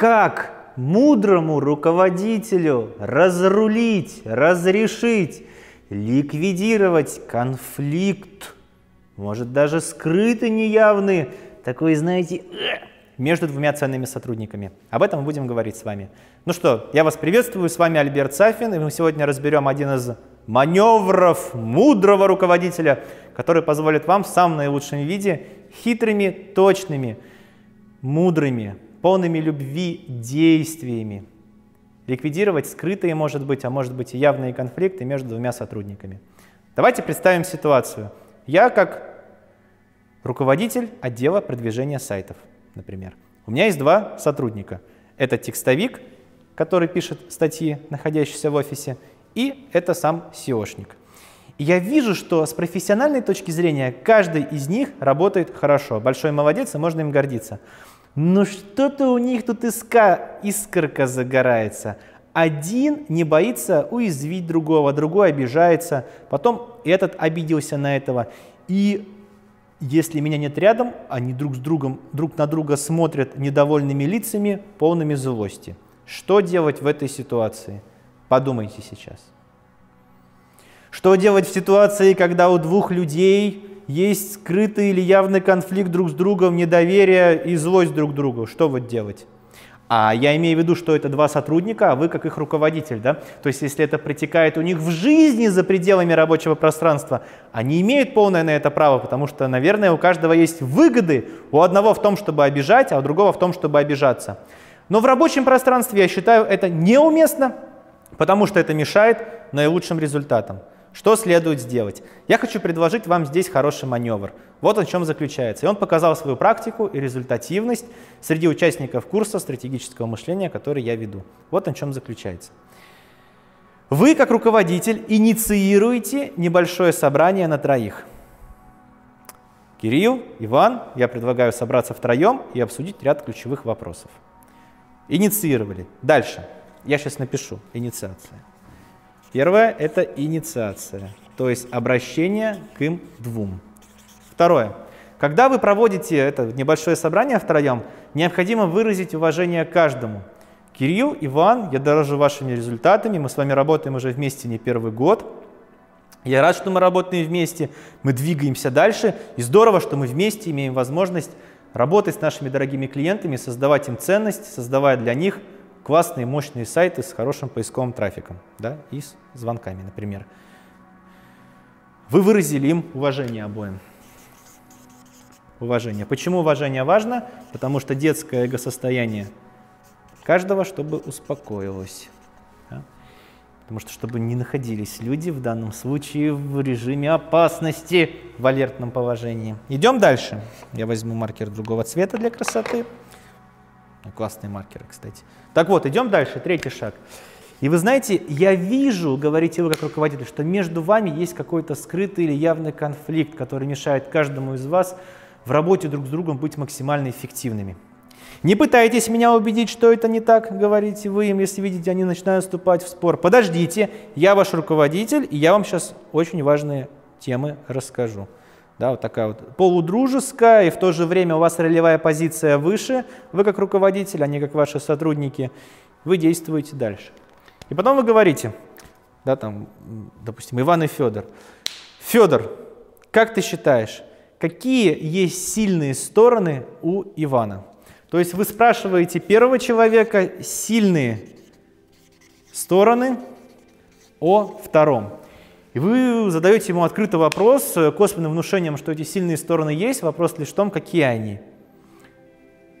как мудрому руководителю разрулить, разрешить, ликвидировать конфликт, может даже скрытый, неявный, такой, знаете, между двумя ценными сотрудниками. Об этом мы будем говорить с вами. Ну что, я вас приветствую, с вами Альберт Сафин, и мы сегодня разберем один из маневров мудрого руководителя, который позволит вам в самом наилучшем виде хитрыми, точными, мудрыми, полными любви действиями ликвидировать скрытые, может быть, а может быть и явные конфликты между двумя сотрудниками. Давайте представим ситуацию. Я как руководитель отдела продвижения сайтов – например. У меня есть два сотрудника. Это текстовик, который пишет статьи, находящиеся в офисе, и это сам SEOшник. И я вижу, что с профессиональной точки зрения каждый из них работает хорошо. Большой молодец, и можно им гордиться. Но что-то у них тут иска, искорка загорается. Один не боится уязвить другого, другой обижается, потом этот обиделся на этого. И если меня нет рядом, они друг с другом, друг на друга смотрят недовольными лицами, полными злости. Что делать в этой ситуации? Подумайте сейчас. Что делать в ситуации, когда у двух людей есть скрытый или явный конфликт друг с другом, недоверие и злость друг к другу? Что вот делать? А я имею в виду, что это два сотрудника, а вы как их руководитель, да? То есть если это протекает у них в жизни за пределами рабочего пространства, они имеют полное на это право, потому что, наверное, у каждого есть выгоды, у одного в том, чтобы обижать, а у другого в том, чтобы обижаться. Но в рабочем пространстве, я считаю, это неуместно, потому что это мешает наилучшим результатам. Что следует сделать? Я хочу предложить вам здесь хороший маневр. Вот он в чем заключается. И он показал свою практику и результативность среди участников курса стратегического мышления, который я веду. Вот он в чем заключается. Вы, как руководитель, инициируете небольшое собрание на троих. Кирилл, Иван, я предлагаю собраться втроем и обсудить ряд ключевых вопросов. Инициировали. Дальше. Я сейчас напишу. Инициация. Первое – это инициация, то есть обращение к им двум. Второе. Когда вы проводите это небольшое собрание втроем, необходимо выразить уважение каждому. Кирилл, Иван, я дорожу вашими результатами, мы с вами работаем уже вместе не первый год. Я рад, что мы работаем вместе, мы двигаемся дальше, и здорово, что мы вместе имеем возможность работать с нашими дорогими клиентами, создавать им ценность, создавая для них – классные, мощные сайты с хорошим поисковым трафиком да, и с звонками, например. Вы выразили им уважение обоим. Уважение. Почему уважение важно? Потому что детское эго-состояние каждого, чтобы успокоилось. Потому что чтобы не находились люди в данном случае в режиме опасности в алертном положении. Идем дальше. Я возьму маркер другого цвета для красоты. Классные маркеры, кстати. Так вот, идем дальше, третий шаг. И вы знаете, я вижу, говорите вы как руководитель, что между вами есть какой-то скрытый или явный конфликт, который мешает каждому из вас в работе друг с другом быть максимально эффективными. Не пытайтесь меня убедить, что это не так, говорите вы им, если видите, они начинают вступать в спор. Подождите, я ваш руководитель, и я вам сейчас очень важные темы расскажу. Да, вот такая вот полудружеская, и в то же время у вас ролевая позиция выше, вы как руководитель, а не как ваши сотрудники, вы действуете дальше. И потом вы говорите, да, там, допустим, Иван и Федор. Федор, как ты считаешь, какие есть сильные стороны у Ивана? То есть вы спрашиваете первого человека сильные стороны о втором. И вы задаете ему открытый вопрос, э, косвенным внушением, что эти сильные стороны есть, вопрос лишь в том, какие они.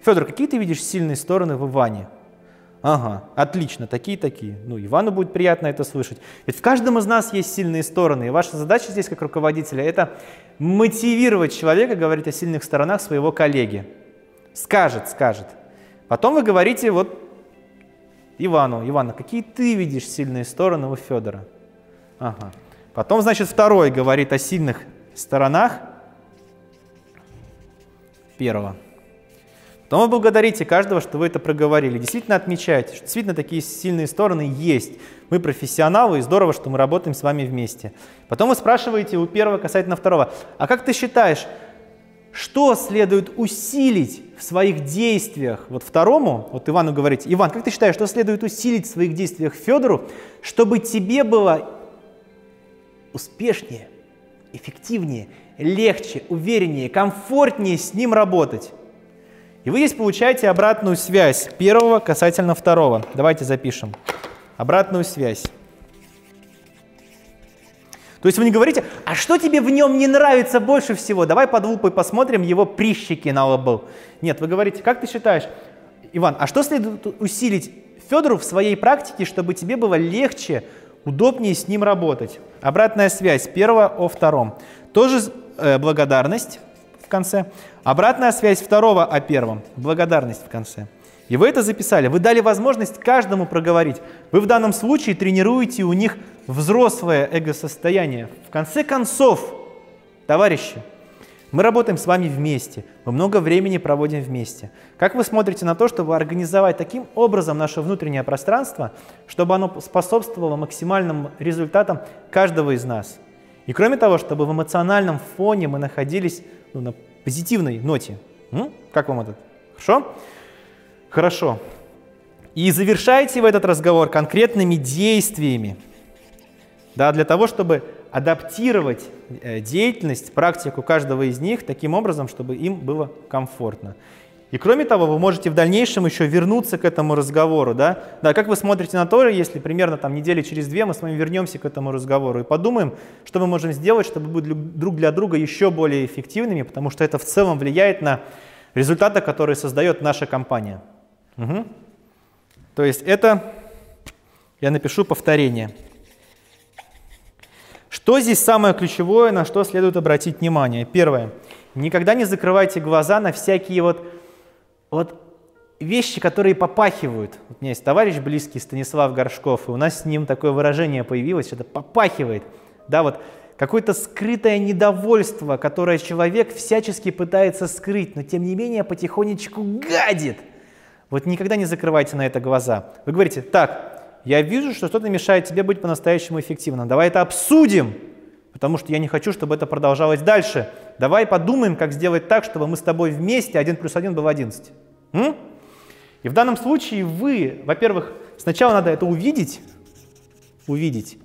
Федор, какие ты видишь сильные стороны в Иване? Ага, отлично, такие-такие. Ну, Ивану будет приятно это слышать. Ведь в каждом из нас есть сильные стороны, и ваша задача здесь, как руководителя, это мотивировать человека говорить о сильных сторонах своего коллеги. Скажет, скажет. Потом вы говорите вот Ивану, Ивана, какие ты видишь сильные стороны у Федора? Ага. Потом, значит, второй говорит о сильных сторонах первого. Потом вы благодарите каждого, что вы это проговорили. Действительно отмечаете, что действительно такие сильные стороны есть. Мы профессионалы, и здорово, что мы работаем с вами вместе. Потом вы спрашиваете у первого касательно второго, а как ты считаешь, что следует усилить в своих действиях, вот второму, вот Ивану говорите, Иван, как ты считаешь, что следует усилить в своих действиях Федору, чтобы тебе было успешнее, эффективнее, легче, увереннее, комфортнее с ним работать? И вы здесь получаете обратную связь первого касательно второго. Давайте запишем. Обратную связь. То есть вы не говорите, а что тебе в нем не нравится больше всего? Давай под лупой посмотрим его прищики на лбу. Нет, вы говорите, как ты считаешь, Иван, а что следует усилить Федору в своей практике, чтобы тебе было легче, удобнее с ним работать? Обратная связь первого о втором. Тоже э, благодарность в конце. Обратная связь второго о первом. Благодарность в конце. И вы это записали. Вы дали возможность каждому проговорить. Вы в данном случае тренируете у них взрослое эго-состояние. В конце концов, товарищи, мы работаем с вами вместе, мы много времени проводим вместе. Как вы смотрите на то, чтобы организовать таким образом наше внутреннее пространство, чтобы оно способствовало максимальным результатам каждого из нас? И кроме того, чтобы в эмоциональном фоне мы находились ну, на позитивной ноте. М? Как вам это? Хорошо? Хорошо. И завершайте в этот разговор конкретными действиями, да, для того, чтобы адаптировать э, деятельность, практику каждого из них таким образом, чтобы им было комфортно. И кроме того, вы можете в дальнейшем еще вернуться к этому разговору. Да? Да, как вы смотрите на то, если примерно там недели через две мы с вами вернемся к этому разговору и подумаем, что мы можем сделать, чтобы быть друг для друга еще более эффективными, потому что это в целом влияет на результаты, которые создает наша компания. Угу. То есть это, я напишу повторение. Что здесь самое ключевое, на что следует обратить внимание? Первое. Никогда не закрывайте глаза на всякие вот, вот вещи, которые попахивают. У меня есть товарищ близкий Станислав Горшков, и у нас с ним такое выражение появилось, это попахивает. Да, вот какое-то скрытое недовольство, которое человек всячески пытается скрыть, но тем не менее потихонечку гадит. Вот никогда не закрывайте на это глаза. Вы говорите, так, я вижу, что что-то мешает тебе быть по-настоящему эффективным. Давай это обсудим, потому что я не хочу, чтобы это продолжалось дальше. Давай подумаем, как сделать так, чтобы мы с тобой вместе 1 плюс 1 был 11. М? И в данном случае вы, во-первых, сначала надо это увидеть, увидеть.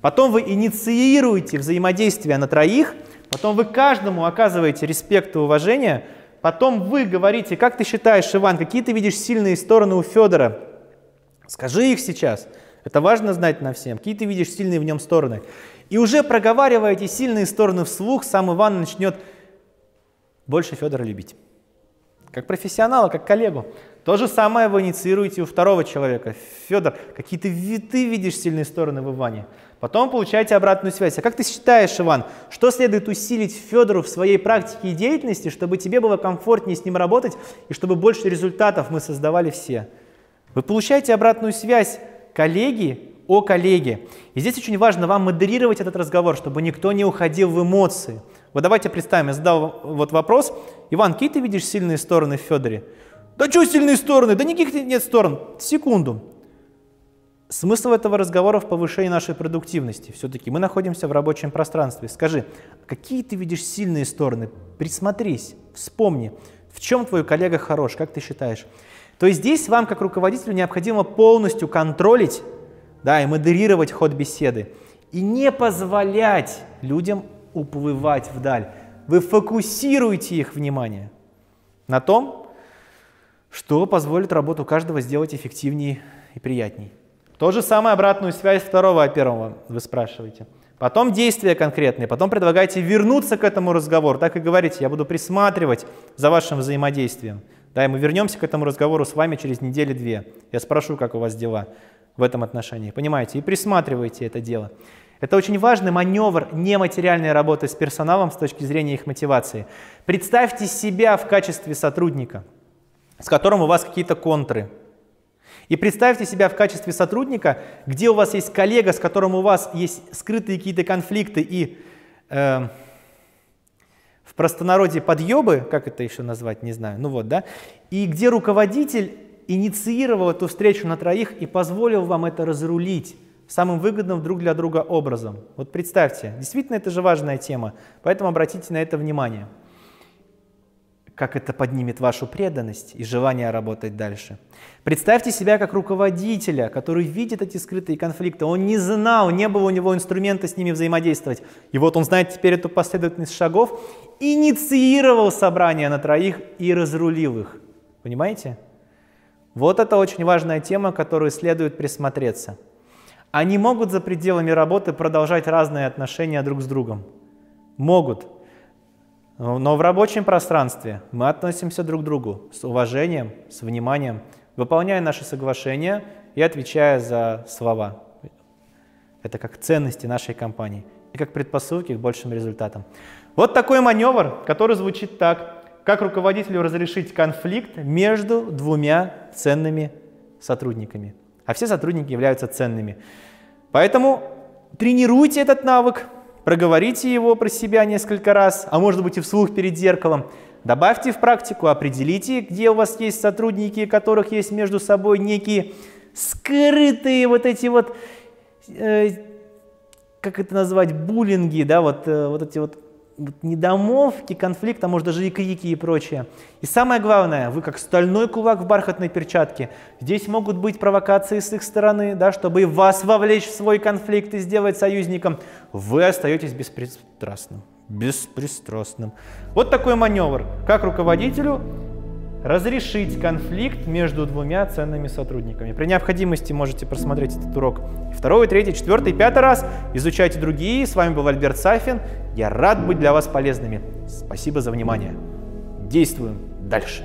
Потом вы инициируете взаимодействие на троих, потом вы каждому оказываете респект и уважение, потом вы говорите, как ты считаешь, Иван, какие ты видишь сильные стороны у Федора, Скажи их сейчас. Это важно знать на всем. Какие ты видишь сильные в нем стороны. И уже проговаривая эти сильные стороны вслух, сам Иван начнет больше Федора любить. Как профессионала, как коллегу. То же самое вы инициируете у второго человека. Федор, какие ты, видишь сильные стороны в Иване. Потом получаете обратную связь. А как ты считаешь, Иван, что следует усилить Федору в своей практике и деятельности, чтобы тебе было комфортнее с ним работать и чтобы больше результатов мы создавали все? Вы получаете обратную связь коллеги о коллеге. И здесь очень важно вам модерировать этот разговор, чтобы никто не уходил в эмоции. Вот давайте представим, я задал вот вопрос. Иван, какие ты видишь сильные стороны в Федоре? Да что сильные стороны? Да никаких нет сторон. Секунду. Смысл этого разговора в повышении нашей продуктивности. Все-таки мы находимся в рабочем пространстве. Скажи, какие ты видишь сильные стороны? Присмотрись, вспомни, в чем твой коллега хорош, как ты считаешь? То здесь вам, как руководителю, необходимо полностью контролить да, и модерировать ход беседы. И не позволять людям уплывать вдаль. Вы фокусируете их внимание на том, что позволит работу каждого сделать эффективнее и приятней. То же самое обратную связь второго от первого вы спрашиваете. Потом действия конкретные, потом предлагаете вернуться к этому разговору. Так и говорите, я буду присматривать за вашим взаимодействием. Да, и мы вернемся к этому разговору с вами через недели-две. Я спрошу, как у вас дела в этом отношении. Понимаете? И присматривайте это дело. Это очень важный маневр нематериальной работы с персоналом с точки зрения их мотивации. Представьте себя в качестве сотрудника, с которым у вас какие-то контры. И представьте себя в качестве сотрудника, где у вас есть коллега, с которым у вас есть скрытые какие-то конфликты и э, простонародье подъебы, как это еще назвать, не знаю, ну вот, да, и где руководитель инициировал эту встречу на троих и позволил вам это разрулить самым выгодным друг для друга образом. Вот представьте, действительно это же важная тема, поэтому обратите на это внимание. Как это поднимет вашу преданность и желание работать дальше. Представьте себя как руководителя, который видит эти скрытые конфликты. Он не знал, не было у него инструмента с ними взаимодействовать. И вот он знает теперь эту последовательность шагов, инициировал собрание на троих и разрулил их. Понимаете? Вот это очень важная тема, которую следует присмотреться. Они могут за пределами работы продолжать разные отношения друг с другом. Могут. Но в рабочем пространстве мы относимся друг к другу с уважением, с вниманием, выполняя наши соглашения и отвечая за слова. Это как ценности нашей компании и как предпосылки к большим результатам. Вот такой маневр, который звучит так. Как руководителю разрешить конфликт между двумя ценными сотрудниками? А все сотрудники являются ценными. Поэтому тренируйте этот навык, проговорите его про себя несколько раз, а может быть и вслух перед зеркалом. Добавьте в практику, определите, где у вас есть сотрудники, у которых есть между собой некие скрытые вот эти вот, э, как это назвать, буллинги, да, вот, э, вот эти вот недомовки, конфликта, может даже и крики и прочее. И самое главное, вы как стальной кулак в бархатной перчатке. Здесь могут быть провокации с их стороны, да, чтобы вас вовлечь в свой конфликт и сделать союзником. Вы остаетесь беспристрастным. Беспристрастным. Вот такой маневр. Как руководителю разрешить конфликт между двумя ценными сотрудниками. При необходимости можете просмотреть этот урок второй, третий, четвертый, пятый раз. Изучайте другие. С вами был Альберт Сафин. Я рад быть для вас полезными. Спасибо за внимание. Действуем дальше.